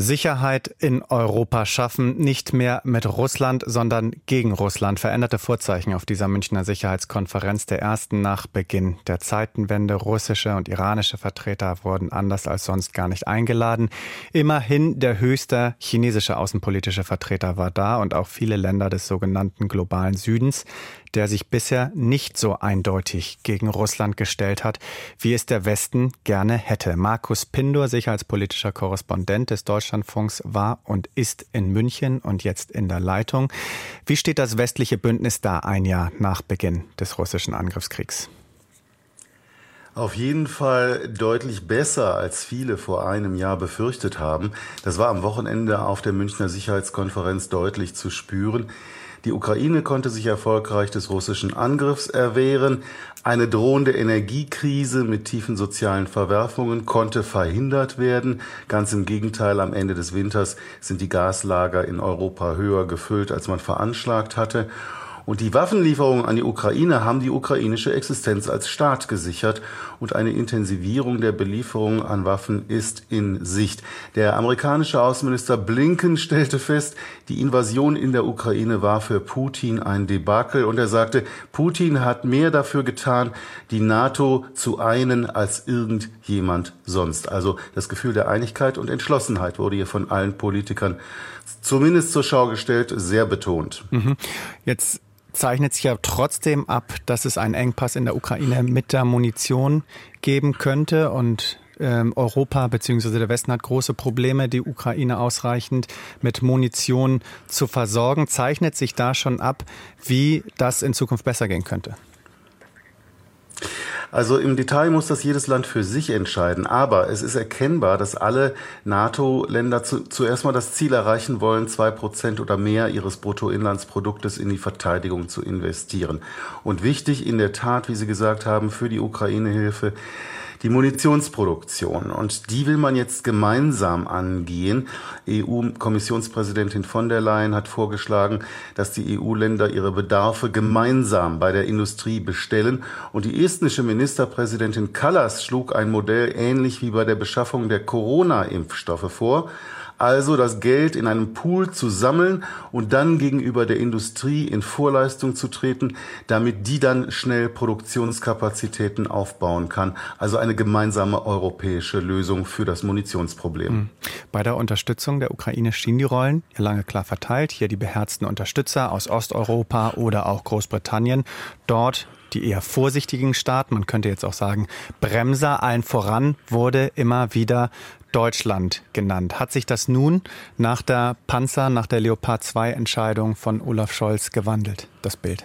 Sicherheit in Europa schaffen, nicht mehr mit Russland, sondern gegen Russland. Veränderte Vorzeichen auf dieser Münchner Sicherheitskonferenz, der ersten nach Beginn der Zeitenwende. Russische und iranische Vertreter wurden anders als sonst gar nicht eingeladen. Immerhin der höchste chinesische außenpolitische Vertreter war da und auch viele Länder des sogenannten globalen Südens der sich bisher nicht so eindeutig gegen Russland gestellt hat, wie es der Westen gerne hätte. Markus Pindor, sicherheitspolitischer Korrespondent des Deutschlandfunks, war und ist in München und jetzt in der Leitung. Wie steht das westliche Bündnis da ein Jahr nach Beginn des russischen Angriffskriegs? Auf jeden Fall deutlich besser, als viele vor einem Jahr befürchtet haben. Das war am Wochenende auf der Münchner Sicherheitskonferenz deutlich zu spüren. Die Ukraine konnte sich erfolgreich des russischen Angriffs erwehren. Eine drohende Energiekrise mit tiefen sozialen Verwerfungen konnte verhindert werden. Ganz im Gegenteil, am Ende des Winters sind die Gaslager in Europa höher gefüllt, als man veranschlagt hatte. Und die Waffenlieferungen an die Ukraine haben die ukrainische Existenz als Staat gesichert und eine Intensivierung der Belieferung an Waffen ist in Sicht. Der amerikanische Außenminister Blinken stellte fest, die Invasion in der Ukraine war für Putin ein Debakel und er sagte, Putin hat mehr dafür getan, die NATO zu einen als irgendjemand sonst. Also das Gefühl der Einigkeit und Entschlossenheit wurde hier von allen Politikern zumindest zur Schau gestellt, sehr betont. Mhm. Jetzt zeichnet sich ja trotzdem ab, dass es einen Engpass in der Ukraine mit der Munition geben könnte und ähm, Europa bzw. der Westen hat große Probleme, die Ukraine ausreichend mit Munition zu versorgen. Zeichnet sich da schon ab, wie das in Zukunft besser gehen könnte? Also im Detail muss das jedes Land für sich entscheiden. Aber es ist erkennbar, dass alle NATO-Länder zu, zuerst mal das Ziel erreichen wollen, zwei Prozent oder mehr ihres Bruttoinlandsproduktes in die Verteidigung zu investieren. Und wichtig in der Tat, wie Sie gesagt haben, für die Ukraine-Hilfe die Munitionsproduktion. Und die will man jetzt gemeinsam angehen. EU-Kommissionspräsidentin von der Leyen hat vorgeschlagen, dass die EU-Länder ihre Bedarfe gemeinsam bei der Industrie bestellen. Und die estnische Ministerpräsidentin Kallas schlug ein Modell ähnlich wie bei der Beschaffung der Corona-Impfstoffe vor also das Geld in einem Pool zu sammeln und dann gegenüber der Industrie in Vorleistung zu treten, damit die dann schnell Produktionskapazitäten aufbauen kann. Also eine gemeinsame europäische Lösung für das Munitionsproblem. Hm. Bei der Unterstützung der Ukraine stehen die Rollen lange klar verteilt. Hier die beherzten Unterstützer aus Osteuropa oder auch Großbritannien. Dort die eher vorsichtigen Staaten, man könnte jetzt auch sagen Bremser, allen voran wurde immer wieder Deutschland genannt. Hat sich das nun nach der Panzer, nach der Leopard 2 Entscheidung von Olaf Scholz gewandelt, das Bild?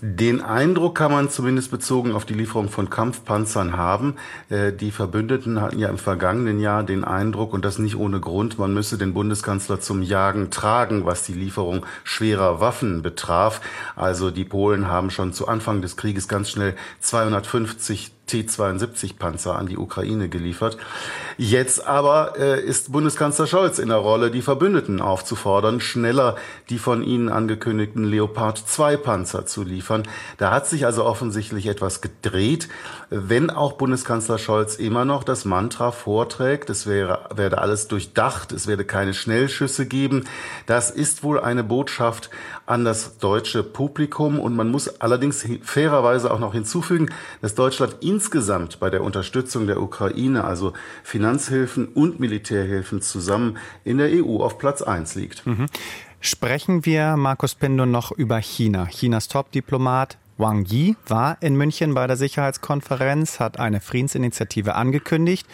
Den Eindruck kann man zumindest bezogen auf die Lieferung von Kampfpanzern haben. Äh, die Verbündeten hatten ja im vergangenen Jahr den Eindruck, und das nicht ohne Grund, man müsse den Bundeskanzler zum Jagen tragen, was die Lieferung schwerer Waffen betraf. Also die Polen haben schon zu Anfang des Krieges ganz schnell 250 T-72-Panzer an die Ukraine geliefert. Jetzt aber äh, ist Bundeskanzler Scholz in der Rolle, die Verbündeten aufzufordern, schneller die von ihnen angekündigten Leopard 2 Panzer zu liefern. Da hat sich also offensichtlich etwas gedreht, wenn auch Bundeskanzler Scholz immer noch das Mantra vorträgt, es wäre, werde alles durchdacht, es werde keine Schnellschüsse geben. Das ist wohl eine Botschaft an das deutsche Publikum und man muss allerdings fairerweise auch noch hinzufügen, dass Deutschland in insgesamt bei der Unterstützung der Ukraine, also Finanzhilfen und Militärhilfen zusammen in der EU auf Platz 1 liegt. Mhm. Sprechen wir, Markus Pindo, noch über China. Chinas Top-Diplomat Wang Yi war in München bei der Sicherheitskonferenz, hat eine Friedensinitiative angekündigt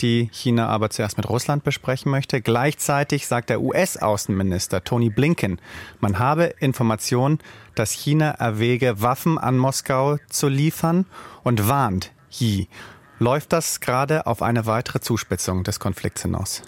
die China aber zuerst mit Russland besprechen möchte. Gleichzeitig sagt der US-Außenminister Tony Blinken, man habe Informationen, dass China erwäge, Waffen an Moskau zu liefern und warnt Yi. Läuft das gerade auf eine weitere Zuspitzung des Konflikts hinaus?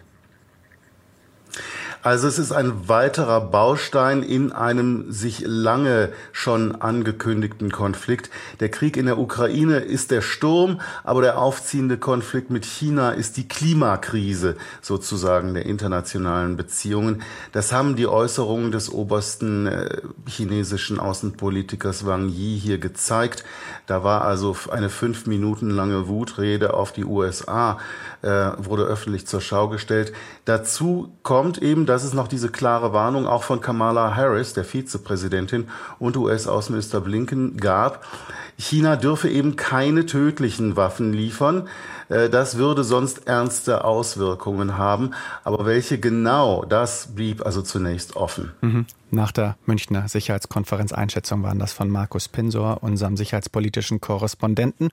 Also es ist ein weiterer Baustein in einem sich lange schon angekündigten Konflikt. Der Krieg in der Ukraine ist der Sturm, aber der aufziehende Konflikt mit China ist die Klimakrise sozusagen der internationalen Beziehungen. Das haben die Äußerungen des obersten äh, chinesischen Außenpolitikers Wang Yi hier gezeigt. Da war also eine fünf Minuten lange Wutrede auf die USA, äh, wurde öffentlich zur Schau gestellt. Dazu kommt eben dass es noch diese klare Warnung auch von Kamala Harris, der Vizepräsidentin, und US-Außenminister Blinken gab. China dürfe eben keine tödlichen Waffen liefern. Äh, das würde sonst ernste Auswirkungen haben. Aber welche genau, das blieb also zunächst offen. Mhm. Nach der Münchner Sicherheitskonferenz Einschätzung waren das von Markus Pinsor, unserem sicherheitspolitischen Korrespondenten.